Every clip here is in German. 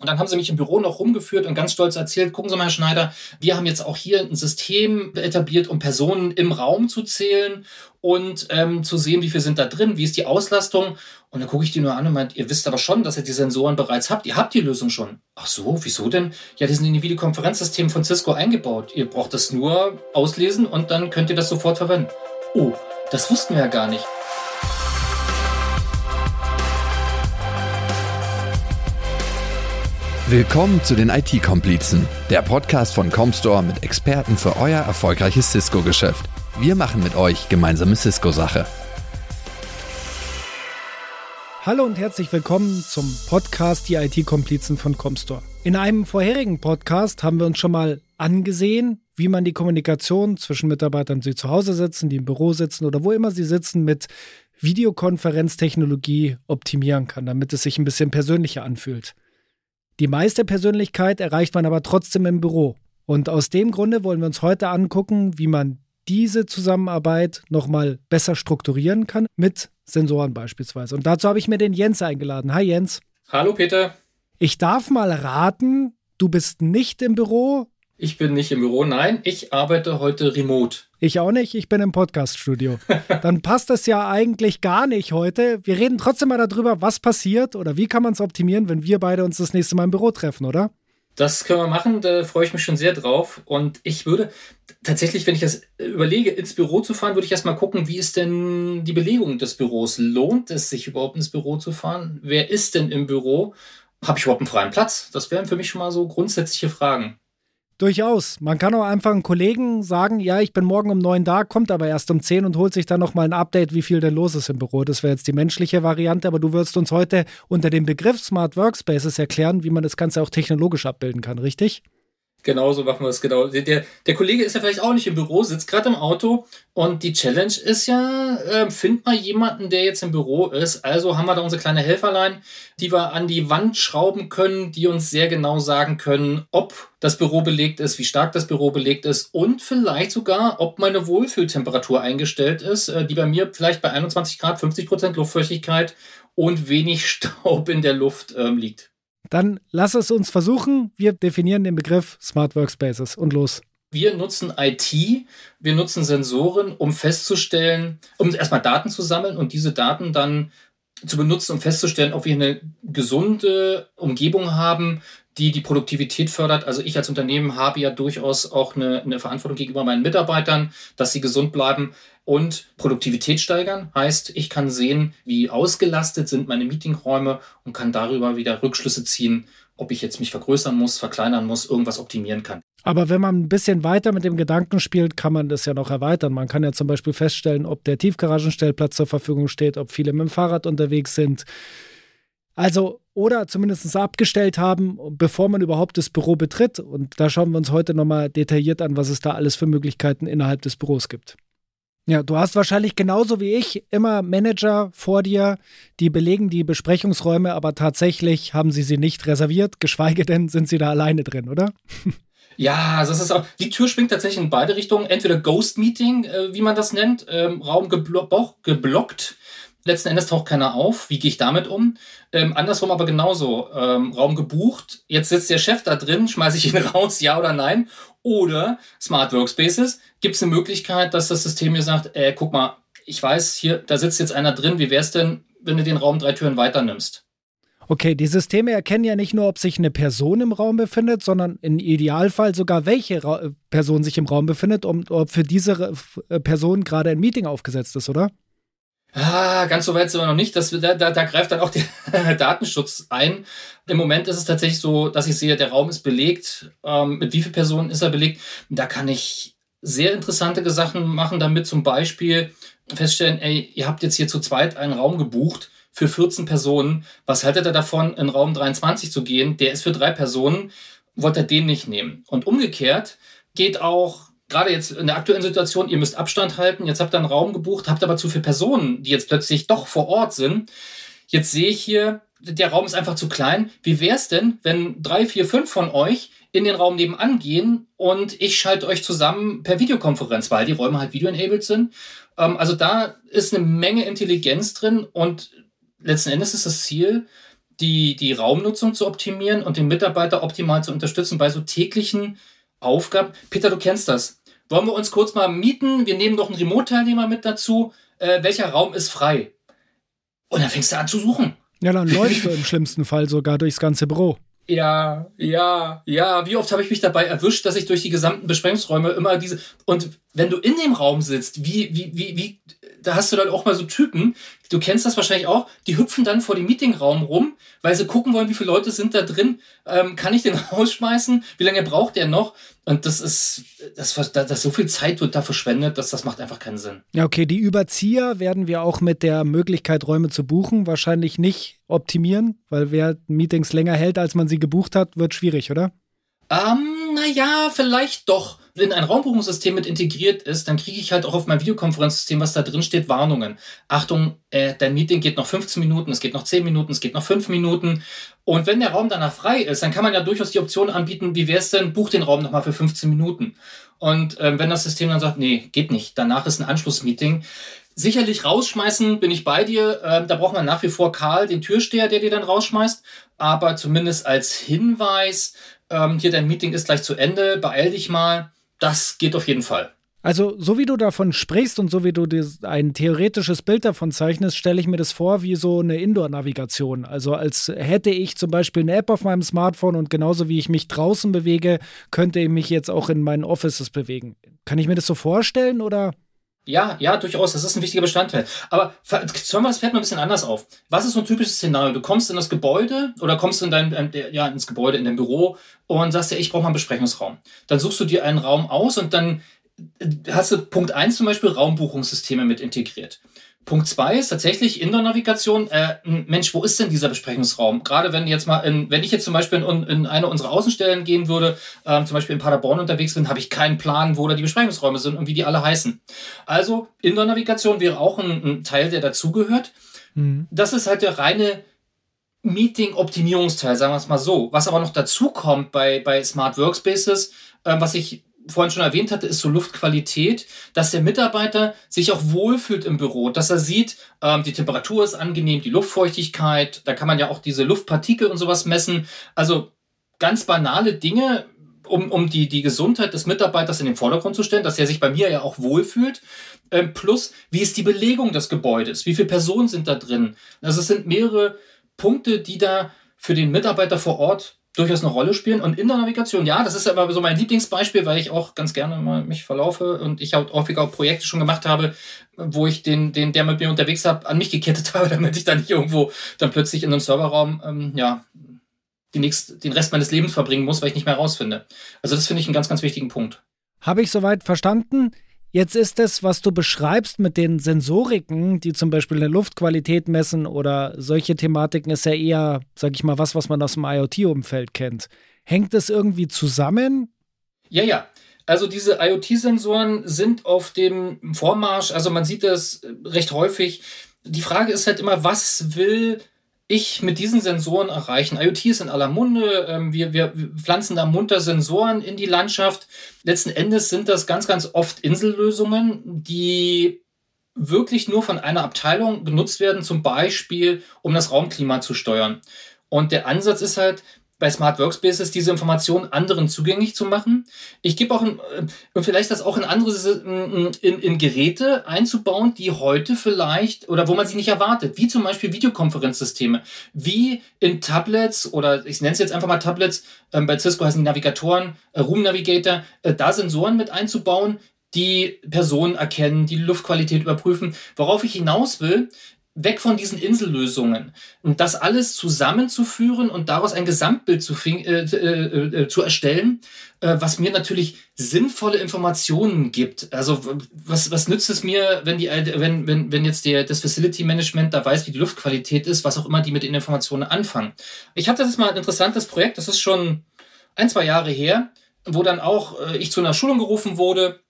Und dann haben sie mich im Büro noch rumgeführt und ganz stolz erzählt, gucken Sie mal, Herr Schneider, wir haben jetzt auch hier ein System etabliert, um Personen im Raum zu zählen und ähm, zu sehen, wie viel sind da drin, wie ist die Auslastung. Und dann gucke ich die nur an und meint, ihr wisst aber schon, dass ihr die Sensoren bereits habt. Ihr habt die Lösung schon. Ach so, wieso denn? Ja, die sind in die Videokonferenzsysteme von Cisco eingebaut. Ihr braucht das nur auslesen und dann könnt ihr das sofort verwenden. Oh, das wussten wir ja gar nicht. Willkommen zu den IT-Komplizen, der Podcast von Comstore mit Experten für euer erfolgreiches Cisco-Geschäft. Wir machen mit euch gemeinsame Cisco-Sache. Hallo und herzlich willkommen zum Podcast Die IT-Komplizen von Comstore. In einem vorherigen Podcast haben wir uns schon mal angesehen, wie man die Kommunikation zwischen Mitarbeitern, die zu Hause sitzen, die im Büro sitzen oder wo immer sie sitzen, mit Videokonferenztechnologie optimieren kann, damit es sich ein bisschen persönlicher anfühlt. Die meiste Persönlichkeit erreicht man aber trotzdem im Büro. Und aus dem Grunde wollen wir uns heute angucken, wie man diese Zusammenarbeit nochmal besser strukturieren kann, mit Sensoren beispielsweise. Und dazu habe ich mir den Jens eingeladen. Hi Jens. Hallo Peter. Ich darf mal raten, du bist nicht im Büro. Ich bin nicht im Büro, nein, ich arbeite heute remote. Ich auch nicht, ich bin im Podcaststudio. Dann passt das ja eigentlich gar nicht heute. Wir reden trotzdem mal darüber, was passiert oder wie kann man es optimieren, wenn wir beide uns das nächste Mal im Büro treffen, oder? Das können wir machen, da freue ich mich schon sehr drauf. Und ich würde tatsächlich, wenn ich das überlege, ins Büro zu fahren, würde ich erstmal gucken, wie ist denn die Belegung des Büros? Lohnt es sich überhaupt ins Büro zu fahren? Wer ist denn im Büro? Habe ich überhaupt einen freien Platz? Das wären für mich schon mal so grundsätzliche Fragen. Durchaus. Man kann auch einfach einen Kollegen sagen, ja, ich bin morgen um neun da, kommt aber erst um zehn und holt sich dann nochmal ein Update, wie viel denn los ist im Büro. Das wäre jetzt die menschliche Variante, aber du wirst uns heute unter dem Begriff Smart Workspaces erklären, wie man das Ganze auch technologisch abbilden kann, richtig? Genauso machen wir es genau. Der, der Kollege ist ja vielleicht auch nicht im Büro, sitzt gerade im Auto und die Challenge ist ja, äh, find mal jemanden, der jetzt im Büro ist. Also haben wir da unsere kleine Helferlein, die wir an die Wand schrauben können, die uns sehr genau sagen können, ob das Büro belegt ist, wie stark das Büro belegt ist und vielleicht sogar, ob meine Wohlfühltemperatur eingestellt ist, äh, die bei mir vielleicht bei 21 Grad, 50 Prozent Luftfeuchtigkeit und wenig Staub in der Luft ähm, liegt. Dann lass es uns versuchen. Wir definieren den Begriff Smart Workspaces und los. Wir nutzen IT, wir nutzen Sensoren, um festzustellen, um erstmal Daten zu sammeln und diese Daten dann zu benutzen, um festzustellen, ob wir eine gesunde Umgebung haben, die die Produktivität fördert. Also ich als Unternehmen habe ja durchaus auch eine, eine Verantwortung gegenüber meinen Mitarbeitern, dass sie gesund bleiben und Produktivität steigern. Heißt, ich kann sehen, wie ausgelastet sind meine Meetingräume und kann darüber wieder Rückschlüsse ziehen, ob ich jetzt mich vergrößern muss, verkleinern muss, irgendwas optimieren kann. Aber wenn man ein bisschen weiter mit dem Gedanken spielt, kann man das ja noch erweitern. Man kann ja zum Beispiel feststellen, ob der Tiefgaragenstellplatz zur Verfügung steht, ob viele mit dem Fahrrad unterwegs sind. Also, oder zumindest abgestellt haben, bevor man überhaupt das Büro betritt. Und da schauen wir uns heute nochmal detailliert an, was es da alles für Möglichkeiten innerhalb des Büros gibt. Ja, du hast wahrscheinlich genauso wie ich immer Manager vor dir, die belegen die Besprechungsräume, aber tatsächlich haben sie sie nicht reserviert, geschweige denn sind sie da alleine drin, oder? Ja, das ist auch. Die Tür schwingt tatsächlich in beide Richtungen. Entweder Ghost Meeting, äh, wie man das nennt, ähm, Raum geblo geblockt. Letzten Endes taucht keiner auf. Wie gehe ich damit um? Ähm, andersrum aber genauso. Ähm, Raum gebucht. Jetzt sitzt der Chef da drin. Schmeiße ich ihn raus, ja oder nein? Oder Smart Workspaces. Gibt es eine Möglichkeit, dass das System mir sagt, äh, guck mal, ich weiß, hier, da sitzt jetzt einer drin. Wie wäre es denn, wenn du den Raum drei Türen weiter nimmst? Okay, die Systeme erkennen ja nicht nur, ob sich eine Person im Raum befindet, sondern im Idealfall sogar, welche Ra Person sich im Raum befindet und ob für diese äh, Person gerade ein Meeting aufgesetzt ist, oder? Ah, ganz so weit sind wir noch nicht. Das, da, da, da greift dann auch der Datenschutz ein. Im Moment ist es tatsächlich so, dass ich sehe, der Raum ist belegt. Ähm, mit wie vielen Personen ist er belegt? Da kann ich sehr interessante Sachen machen, damit zum Beispiel feststellen, ey, ihr habt jetzt hier zu zweit einen Raum gebucht für 14 Personen. Was haltet ihr davon, in Raum 23 zu gehen? Der ist für drei Personen. Wollt ihr den nicht nehmen? Und umgekehrt geht auch gerade jetzt in der aktuellen Situation, ihr müsst Abstand halten, jetzt habt ihr einen Raum gebucht, habt aber zu viele Personen, die jetzt plötzlich doch vor Ort sind. Jetzt sehe ich hier, der Raum ist einfach zu klein. Wie wäre es denn, wenn drei, vier, fünf von euch in den Raum nebenan gehen und ich schalte euch zusammen per Videokonferenz, weil die Räume halt video-enabled sind. Ähm, also da ist eine Menge Intelligenz drin und letzten Endes ist das Ziel, die, die Raumnutzung zu optimieren und den Mitarbeiter optimal zu unterstützen bei so täglichen Aufgaben. Peter, du kennst das. Wollen wir uns kurz mal mieten? Wir nehmen noch einen Remote-Teilnehmer mit dazu. Äh, welcher Raum ist frei? Und dann fängst du an zu suchen. Ja, dann läufst du im schlimmsten Fall sogar durchs ganze Büro. Ja, ja, ja. Wie oft habe ich mich dabei erwischt, dass ich durch die gesamten Besprechungsräume immer diese. Und wenn du in dem Raum sitzt, wie, wie, wie, wie, da hast du dann auch mal so Typen, du kennst das wahrscheinlich auch, die hüpfen dann vor dem Meetingraum rum, weil sie gucken wollen, wie viele Leute sind da drin. Ähm, kann ich den rausschmeißen? Wie lange braucht der noch? Und das ist, das, das, so viel Zeit wird da verschwendet, dass das macht einfach keinen Sinn. Ja, okay, die Überzieher werden wir auch mit der Möglichkeit, Räume zu buchen, wahrscheinlich nicht optimieren, weil wer Meetings länger hält, als man sie gebucht hat, wird schwierig, oder? Ähm, naja, vielleicht doch. Wenn ein Raumbuchungssystem mit integriert ist, dann kriege ich halt auch auf mein Videokonferenzsystem, was da drin steht, Warnungen. Achtung, äh, dein Meeting geht noch 15 Minuten, es geht noch 10 Minuten, es geht noch 5 Minuten. Und wenn der Raum danach frei ist, dann kann man ja durchaus die Option anbieten, wie wäre es denn, buch den Raum nochmal für 15 Minuten. Und ähm, wenn das System dann sagt, nee, geht nicht, danach ist ein Anschlussmeeting, Sicherlich rausschmeißen bin ich bei dir. Ähm, da braucht man nach wie vor Karl, den Türsteher, der dir dann rausschmeißt. Aber zumindest als Hinweis, ähm, hier dein Meeting ist gleich zu Ende, beeil dich mal. Das geht auf jeden Fall. Also, so wie du davon sprichst und so wie du ein theoretisches Bild davon zeichnest, stelle ich mir das vor wie so eine Indoor-Navigation. Also, als hätte ich zum Beispiel eine App auf meinem Smartphone und genauso wie ich mich draußen bewege, könnte ich mich jetzt auch in meinen Offices bewegen. Kann ich mir das so vorstellen oder? Ja, ja, durchaus. Das ist ein wichtiger Bestandteil. Aber zäumen wir das Pferd mal ein bisschen anders auf. Was ist so ein typisches Szenario? Du kommst in das Gebäude oder kommst in dein, ja, ins Gebäude, in dein Büro und sagst ja, ich brauche mal einen Besprechungsraum. Dann suchst du dir einen Raum aus und dann hast du Punkt eins zum Beispiel Raumbuchungssysteme mit integriert. Punkt zwei ist tatsächlich Indoor-Navigation. Äh, Mensch, wo ist denn dieser Besprechungsraum? Gerade wenn jetzt mal, in, wenn ich jetzt zum Beispiel in, in eine unserer Außenstellen gehen würde, ähm, zum Beispiel in Paderborn unterwegs bin, habe ich keinen Plan, wo da die Besprechungsräume sind und wie die alle heißen. Also Indoor-Navigation wäre auch ein, ein, Teil, der dazugehört. Mhm. Das ist halt der reine Meeting-Optimierungsteil, sagen wir es mal so. Was aber noch dazu kommt bei, bei Smart Workspaces, äh, was ich vorhin schon erwähnt hatte, ist so Luftqualität, dass der Mitarbeiter sich auch wohlfühlt im Büro, dass er sieht, ähm, die Temperatur ist angenehm, die Luftfeuchtigkeit, da kann man ja auch diese Luftpartikel und sowas messen. Also ganz banale Dinge, um, um die, die Gesundheit des Mitarbeiters in den Vordergrund zu stellen, dass er sich bei mir ja auch wohlfühlt. Ähm, plus, wie ist die Belegung des Gebäudes? Wie viele Personen sind da drin? Also es sind mehrere Punkte, die da für den Mitarbeiter vor Ort durchaus eine Rolle spielen. Und in der Navigation, ja, das ist aber so mein Lieblingsbeispiel, weil ich auch ganz gerne mal mich verlaufe und ich auch häufiger auch Projekte schon gemacht habe, wo ich den, den, der mit mir unterwegs habe, an mich gekettet habe, damit ich dann nicht irgendwo dann plötzlich in einem Serverraum, ähm, ja, die nächst, den Rest meines Lebens verbringen muss, weil ich nicht mehr rausfinde. Also das finde ich einen ganz, ganz wichtigen Punkt. Habe ich soweit verstanden? Jetzt ist es, was du beschreibst mit den Sensoriken, die zum Beispiel eine Luftqualität messen oder solche Thematiken, ist ja eher, sag ich mal, was, was man aus dem IoT-Umfeld kennt. Hängt das irgendwie zusammen? Ja, ja. Also diese IoT-Sensoren sind auf dem Vormarsch, also man sieht das recht häufig. Die Frage ist halt immer, was will ich mit diesen Sensoren erreichen? IoT ist in aller Munde. Ähm, wir, wir pflanzen da munter Sensoren in die Landschaft. Letzten Endes sind das ganz, ganz oft Insellösungen, die wirklich nur von einer Abteilung benutzt werden, zum Beispiel, um das Raumklima zu steuern. Und der Ansatz ist halt, bei Smart Workspaces diese Informationen anderen zugänglich zu machen. Ich gebe auch, äh, vielleicht das auch in andere, in, in Geräte einzubauen, die heute vielleicht oder wo man sie nicht erwartet, wie zum Beispiel Videokonferenzsysteme, wie in Tablets oder ich nenne es jetzt einfach mal Tablets, ähm, bei Cisco heißen die Navigatoren, äh, Room Navigator, äh, da Sensoren mit einzubauen, die Personen erkennen, die Luftqualität überprüfen. Worauf ich hinaus will, weg von diesen Insellösungen und das alles zusammenzuführen und daraus ein Gesamtbild zu, äh, äh, äh, zu erstellen, äh, was mir natürlich sinnvolle Informationen gibt. Also was, was nützt es mir, wenn die wenn, wenn, wenn jetzt der, das Facility Management da weiß, wie die Luftqualität ist, was auch immer die mit den Informationen anfangen. Ich hatte das mal ein interessantes Projekt, das ist schon ein, zwei Jahre her, wo dann auch äh, ich zu einer Schulung gerufen wurde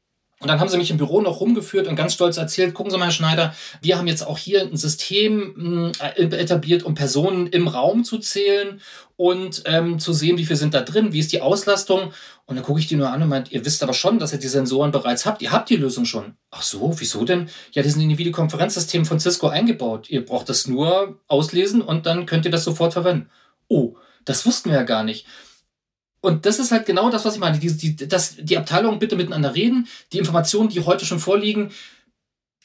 Und dann haben sie mich im Büro noch rumgeführt und ganz stolz erzählt, gucken Sie mal, Herr Schneider, wir haben jetzt auch hier ein System äh, etabliert, um Personen im Raum zu zählen und ähm, zu sehen, wie viel sind da drin, wie ist die Auslastung. Und dann gucke ich die nur an und meint, ihr wisst aber schon, dass ihr die Sensoren bereits habt. Ihr habt die Lösung schon. Ach so, wieso denn? Ja, die sind in die Videokonferenzsysteme von Cisco eingebaut. Ihr braucht das nur auslesen und dann könnt ihr das sofort verwenden. Oh, das wussten wir ja gar nicht. Und das ist halt genau das, was ich meine. Die, die, dass die Abteilungen bitte miteinander reden, die Informationen, die heute schon vorliegen,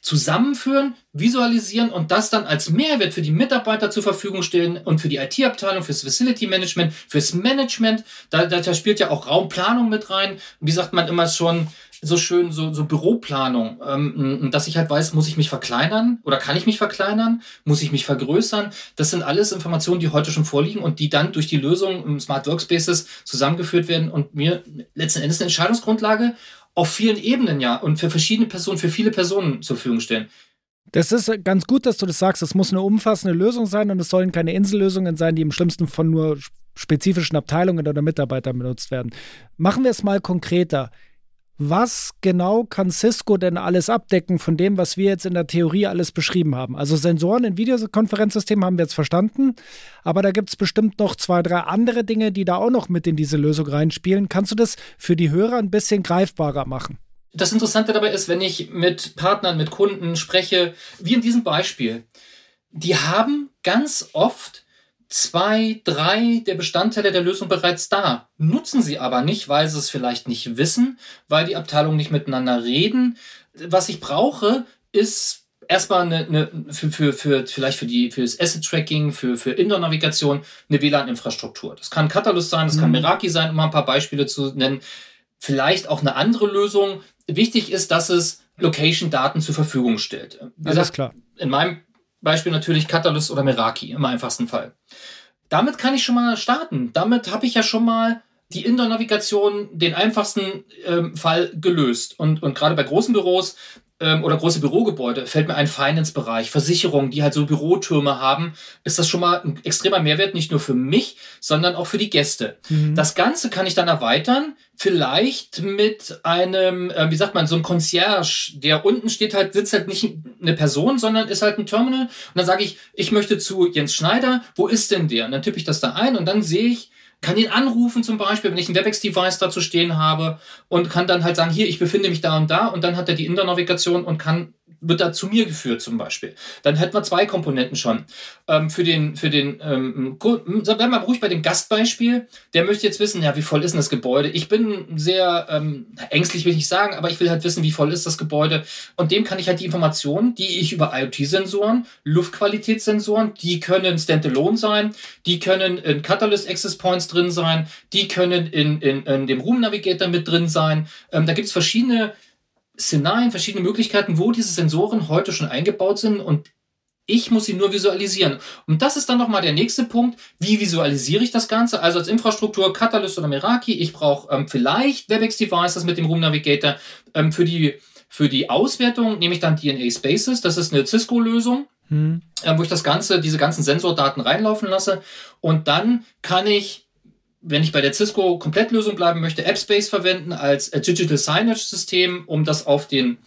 zusammenführen, visualisieren und das dann als Mehrwert für die Mitarbeiter zur Verfügung stellen und für die IT-Abteilung, fürs Facility Management, fürs Management. Da, da, spielt ja auch Raumplanung mit rein. Wie sagt man immer schon, so schön, so, so Büroplanung, ähm, dass ich halt weiß, muss ich mich verkleinern oder kann ich mich verkleinern? Muss ich mich vergrößern? Das sind alles Informationen, die heute schon vorliegen und die dann durch die Lösung Smart Workspaces zusammengeführt werden und mir letzten Endes eine Entscheidungsgrundlage auf vielen Ebenen ja und für verschiedene Personen, für viele Personen zur Verfügung stellen. Das ist ganz gut, dass du das sagst. Es muss eine umfassende Lösung sein und es sollen keine Insellösungen sein, die im schlimmsten von nur spezifischen Abteilungen oder Mitarbeitern benutzt werden. Machen wir es mal konkreter. Was genau kann Cisco denn alles abdecken von dem, was wir jetzt in der Theorie alles beschrieben haben? Also Sensoren in Videokonferenzsystemen haben wir jetzt verstanden, aber da gibt es bestimmt noch zwei, drei andere Dinge, die da auch noch mit in diese Lösung reinspielen. Kannst du das für die Hörer ein bisschen greifbarer machen? Das Interessante dabei ist, wenn ich mit Partnern, mit Kunden spreche, wie in diesem Beispiel, die haben ganz oft zwei, drei der Bestandteile der Lösung bereits da, nutzen sie aber nicht, weil sie es vielleicht nicht wissen, weil die Abteilungen nicht miteinander reden. Was ich brauche, ist erstmal eine, eine für, für, für, vielleicht für die, für das Asset Tracking, für, für Indoor-Navigation eine WLAN-Infrastruktur. Das kann Catalyst sein, das mhm. kann Meraki sein, um mal ein paar Beispiele zu nennen. Vielleicht auch eine andere Lösung. Wichtig ist, dass es Location-Daten zur Verfügung stellt. Wie Alles klar. In meinem Beispiel natürlich Catalyst oder Meraki im einfachsten Fall. Damit kann ich schon mal starten. Damit habe ich ja schon mal die Indoor-Navigation den einfachsten ähm, Fall gelöst. Und, und gerade bei großen Büros ähm, oder große Bürogebäude fällt mir ein Finance-Bereich, Versicherungen, die halt so Bürotürme haben, ist das schon mal ein extremer Mehrwert, nicht nur für mich, sondern auch für die Gäste. Mhm. Das Ganze kann ich dann erweitern, vielleicht mit einem, äh, wie sagt man, so einem Concierge, der unten steht halt, sitzt halt nicht eine Person, sondern ist halt ein Terminal. Und dann sage ich, ich möchte zu Jens Schneider, wo ist denn der? Und dann tippe ich das da ein und dann sehe ich, kann ihn anrufen zum Beispiel, wenn ich ein WebEx-Device dazu stehen habe und kann dann halt sagen, hier, ich befinde mich da und da und dann hat er die Indoor-Navigation und kann wird da zu mir geführt zum Beispiel. Dann hätten wir zwei Komponenten schon. Ähm, für den, für den, ähm, bleiben wir ruhig bei dem Gastbeispiel. Der möchte jetzt wissen, ja, wie voll ist denn das Gebäude? Ich bin sehr ähm, ängstlich, will ich sagen, aber ich will halt wissen, wie voll ist das Gebäude. Und dem kann ich halt die Informationen, die ich über IoT-Sensoren, Luftqualitätssensoren, die können Standalone sein, die können in Catalyst Access Points drin sein, die können in, in, in dem Room Navigator mit drin sein. Ähm, da gibt es verschiedene Szenarien, verschiedene Möglichkeiten, wo diese Sensoren heute schon eingebaut sind und ich muss sie nur visualisieren. Und das ist dann nochmal der nächste Punkt. Wie visualisiere ich das Ganze? Also als Infrastruktur Catalyst oder Meraki. Ich brauche ähm, vielleicht WebEx-Devices mit dem Room Navigator. Ähm, für, die, für die Auswertung nehme ich dann DNA Spaces. Das ist eine Cisco-Lösung, hm. äh, wo ich das Ganze, diese ganzen Sensordaten reinlaufen lasse. Und dann kann ich wenn ich bei der Cisco Komplettlösung bleiben möchte, AppSpace verwenden als äh, Digital Signage System, um das auf den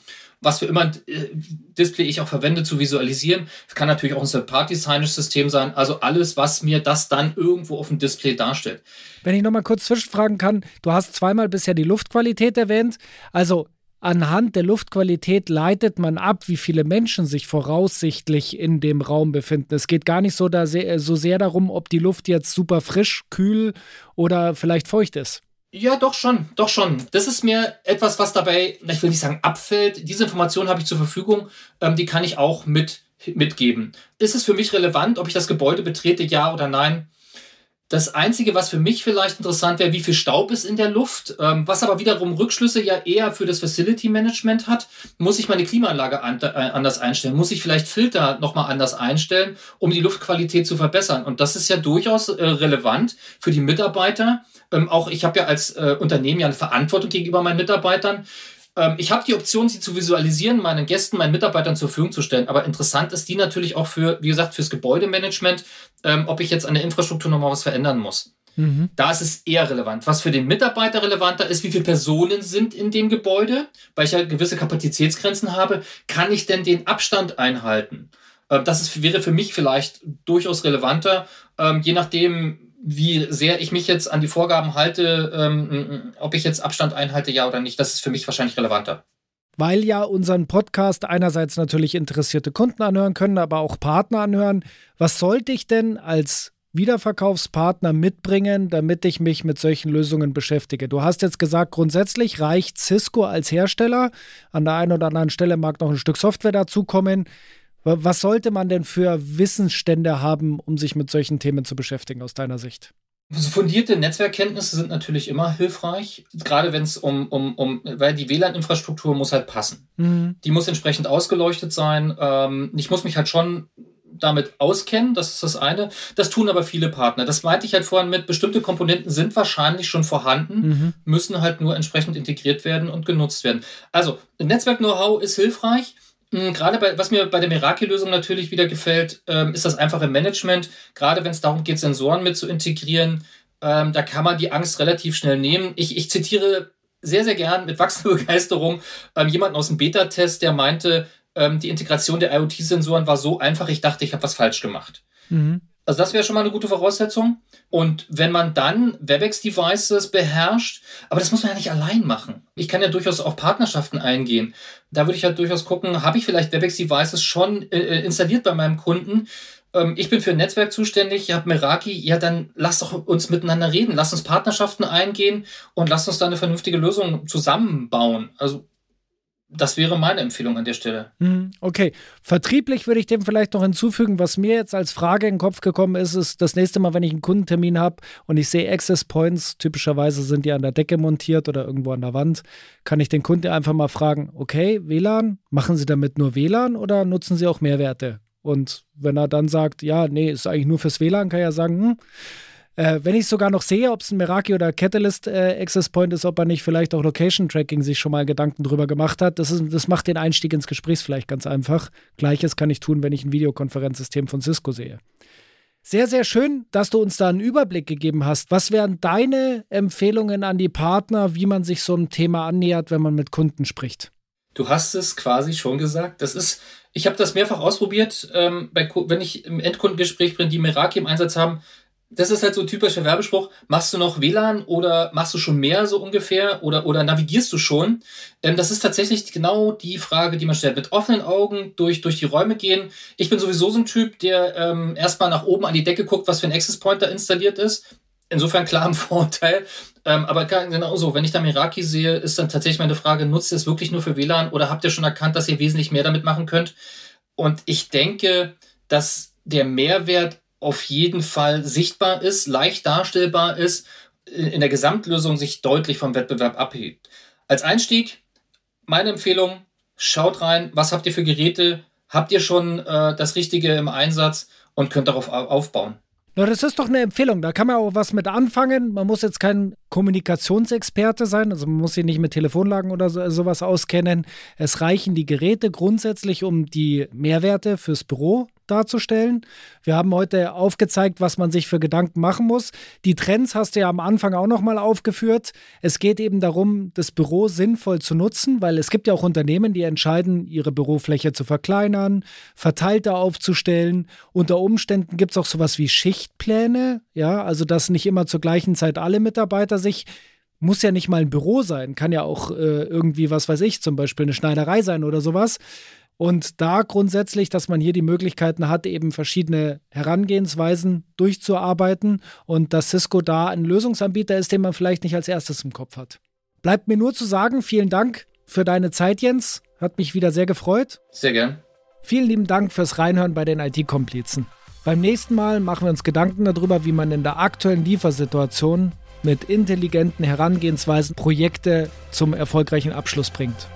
was für immer äh, Display ich auch verwende, zu visualisieren. Es kann natürlich auch ein Third-Party-Signage-System sein. Also alles, was mir das dann irgendwo auf dem Display darstellt. Wenn ich nochmal kurz zwischenfragen kann, du hast zweimal bisher die Luftqualität erwähnt. Also Anhand der Luftqualität leitet man ab, wie viele Menschen sich voraussichtlich in dem Raum befinden. Es geht gar nicht so, da sehr, so sehr darum, ob die Luft jetzt super frisch, kühl oder vielleicht feucht ist. Ja, doch schon, doch schon. Das ist mir etwas, was dabei, ich will nicht sagen abfällt. Diese Information habe ich zur Verfügung, ähm, die kann ich auch mit, mitgeben. Ist es für mich relevant, ob ich das Gebäude betrete, ja oder nein? Das Einzige, was für mich vielleicht interessant wäre, wie viel Staub ist in der Luft, ähm, was aber wiederum Rückschlüsse ja eher für das Facility Management hat. Muss ich meine Klimaanlage an, äh, anders einstellen? Muss ich vielleicht Filter nochmal anders einstellen, um die Luftqualität zu verbessern? Und das ist ja durchaus äh, relevant für die Mitarbeiter. Ähm, auch ich habe ja als äh, Unternehmen ja eine Verantwortung gegenüber meinen Mitarbeitern. Ähm, ich habe die Option, sie zu visualisieren, meinen Gästen, meinen Mitarbeitern zur Verfügung zu stellen. Aber interessant ist die natürlich auch für, wie gesagt, fürs Gebäudemanagement, ähm, ob ich jetzt an der Infrastruktur nochmal was verändern muss. Mhm. Da ist es eher relevant. Was für den Mitarbeiter relevanter ist, wie viele Personen sind in dem Gebäude, weil ich ja gewisse Kapazitätsgrenzen habe, kann ich denn den Abstand einhalten? Ähm, das ist, wäre für mich vielleicht durchaus relevanter, je nachdem, wie sehr ich mich jetzt an die Vorgaben halte, ähm, ob ich jetzt Abstand einhalte, ja oder nicht. Das ist für mich wahrscheinlich relevanter weil ja unseren Podcast einerseits natürlich interessierte Kunden anhören können, aber auch Partner anhören. Was sollte ich denn als Wiederverkaufspartner mitbringen, damit ich mich mit solchen Lösungen beschäftige? Du hast jetzt gesagt, grundsätzlich reicht Cisco als Hersteller. An der einen oder anderen Stelle mag noch ein Stück Software dazukommen. Was sollte man denn für Wissensstände haben, um sich mit solchen Themen zu beschäftigen, aus deiner Sicht? Also fundierte Netzwerkkenntnisse sind natürlich immer hilfreich, gerade wenn es um, um, um, weil die WLAN-Infrastruktur muss halt passen. Mhm. Die muss entsprechend ausgeleuchtet sein. Ähm, ich muss mich halt schon damit auskennen, das ist das eine. Das tun aber viele Partner. Das meinte ich halt vorhin mit, bestimmte Komponenten sind wahrscheinlich schon vorhanden, mhm. müssen halt nur entsprechend integriert werden und genutzt werden. Also, Netzwerk-Know-how ist hilfreich. Hm, gerade bei, was mir bei der Meraki-Lösung natürlich wieder gefällt, ähm, ist das einfache Management. Gerade wenn es darum geht, Sensoren mit zu integrieren, ähm, da kann man die Angst relativ schnell nehmen. Ich, ich zitiere sehr, sehr gern mit wachsender Begeisterung ähm, jemanden aus dem Beta-Test, der meinte, ähm, die Integration der IoT-Sensoren war so einfach, ich dachte, ich habe was falsch gemacht. Mhm. Also das wäre schon mal eine gute Voraussetzung. Und wenn man dann WebEx-Devices beherrscht, aber das muss man ja nicht allein machen. Ich kann ja durchaus auch Partnerschaften eingehen. Da würde ich halt durchaus gucken, habe ich vielleicht WebEx-Devices schon äh, äh, installiert bei meinem Kunden? Ähm, ich bin für ein Netzwerk zuständig, ihr habt Meraki, ja dann lasst doch uns miteinander reden, lasst uns Partnerschaften eingehen und lasst uns da eine vernünftige Lösung zusammenbauen. Also das wäre meine Empfehlung an der Stelle. Hm, okay. Vertrieblich würde ich dem vielleicht noch hinzufügen, was mir jetzt als Frage in den Kopf gekommen ist, ist das nächste Mal, wenn ich einen Kundentermin habe und ich sehe Access Points, typischerweise sind die an der Decke montiert oder irgendwo an der Wand, kann ich den Kunden einfach mal fragen, okay, WLAN, machen Sie damit nur WLAN oder nutzen Sie auch Mehrwerte? Und wenn er dann sagt, ja, nee, ist eigentlich nur fürs WLAN, kann ich ja sagen, hm, äh, wenn ich sogar noch sehe, ob es ein Meraki oder Catalyst äh, Access Point ist, ob er nicht vielleicht auch Location Tracking sich schon mal Gedanken drüber gemacht hat, das, ist, das macht den Einstieg ins Gespräch vielleicht ganz einfach. Gleiches kann ich tun, wenn ich ein Videokonferenzsystem von Cisco sehe. Sehr, sehr schön, dass du uns da einen Überblick gegeben hast. Was wären deine Empfehlungen an die Partner, wie man sich so einem Thema annähert, wenn man mit Kunden spricht? Du hast es quasi schon gesagt. Das ist, ich habe das mehrfach ausprobiert, ähm, bei, wenn ich im Endkundengespräch bin, die Meraki im Einsatz haben das ist halt so ein typischer Werbespruch. Machst du noch WLAN oder machst du schon mehr so ungefähr oder, oder navigierst du schon? Ähm, das ist tatsächlich genau die Frage, die man stellt. Mit offenen Augen durch, durch die Räume gehen. Ich bin sowieso so ein Typ, der ähm, erstmal nach oben an die Decke guckt, was für ein Access Point da installiert ist. Insofern klar ein Vorteil. Ähm, aber genauso, wenn ich da Meraki sehe, ist dann tatsächlich meine Frage, nutzt ihr es wirklich nur für WLAN oder habt ihr schon erkannt, dass ihr wesentlich mehr damit machen könnt? Und ich denke, dass der Mehrwert auf jeden Fall sichtbar ist, leicht darstellbar ist, in der Gesamtlösung sich deutlich vom Wettbewerb abhebt. Als Einstieg, meine Empfehlung, schaut rein, was habt ihr für Geräte, habt ihr schon äh, das Richtige im Einsatz und könnt darauf aufbauen. Na, das ist doch eine Empfehlung. Da kann man auch was mit anfangen. Man muss jetzt kein Kommunikationsexperte sein, also man muss sich nicht mit Telefonlagen oder so, sowas auskennen. Es reichen die Geräte grundsätzlich, um die Mehrwerte fürs Büro darzustellen. Wir haben heute aufgezeigt, was man sich für Gedanken machen muss. Die Trends hast du ja am Anfang auch nochmal aufgeführt. Es geht eben darum, das Büro sinnvoll zu nutzen, weil es gibt ja auch Unternehmen, die entscheiden, ihre Bürofläche zu verkleinern, verteilter aufzustellen. Unter Umständen gibt es auch sowas wie Schichtpläne, ja, also dass nicht immer zur gleichen Zeit alle Mitarbeiter sich muss ja nicht mal ein Büro sein, kann ja auch äh, irgendwie, was weiß ich, zum Beispiel eine Schneiderei sein oder sowas. Und da grundsätzlich, dass man hier die Möglichkeiten hat, eben verschiedene Herangehensweisen durchzuarbeiten und dass Cisco da ein Lösungsanbieter ist, den man vielleicht nicht als erstes im Kopf hat. Bleibt mir nur zu sagen, vielen Dank für deine Zeit, Jens. Hat mich wieder sehr gefreut. Sehr gern. Vielen lieben Dank fürs Reinhören bei den IT-Komplizen. Beim nächsten Mal machen wir uns Gedanken darüber, wie man in der aktuellen Liefersituation mit intelligenten Herangehensweisen Projekte zum erfolgreichen Abschluss bringt.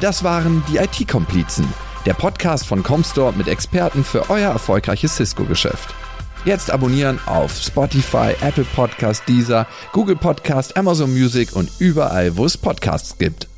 Das waren die IT-Komplizen, der Podcast von Comstore mit Experten für euer erfolgreiches Cisco-Geschäft. Jetzt abonnieren auf Spotify, Apple Podcast, Deezer, Google Podcast, Amazon Music und überall, wo es Podcasts gibt.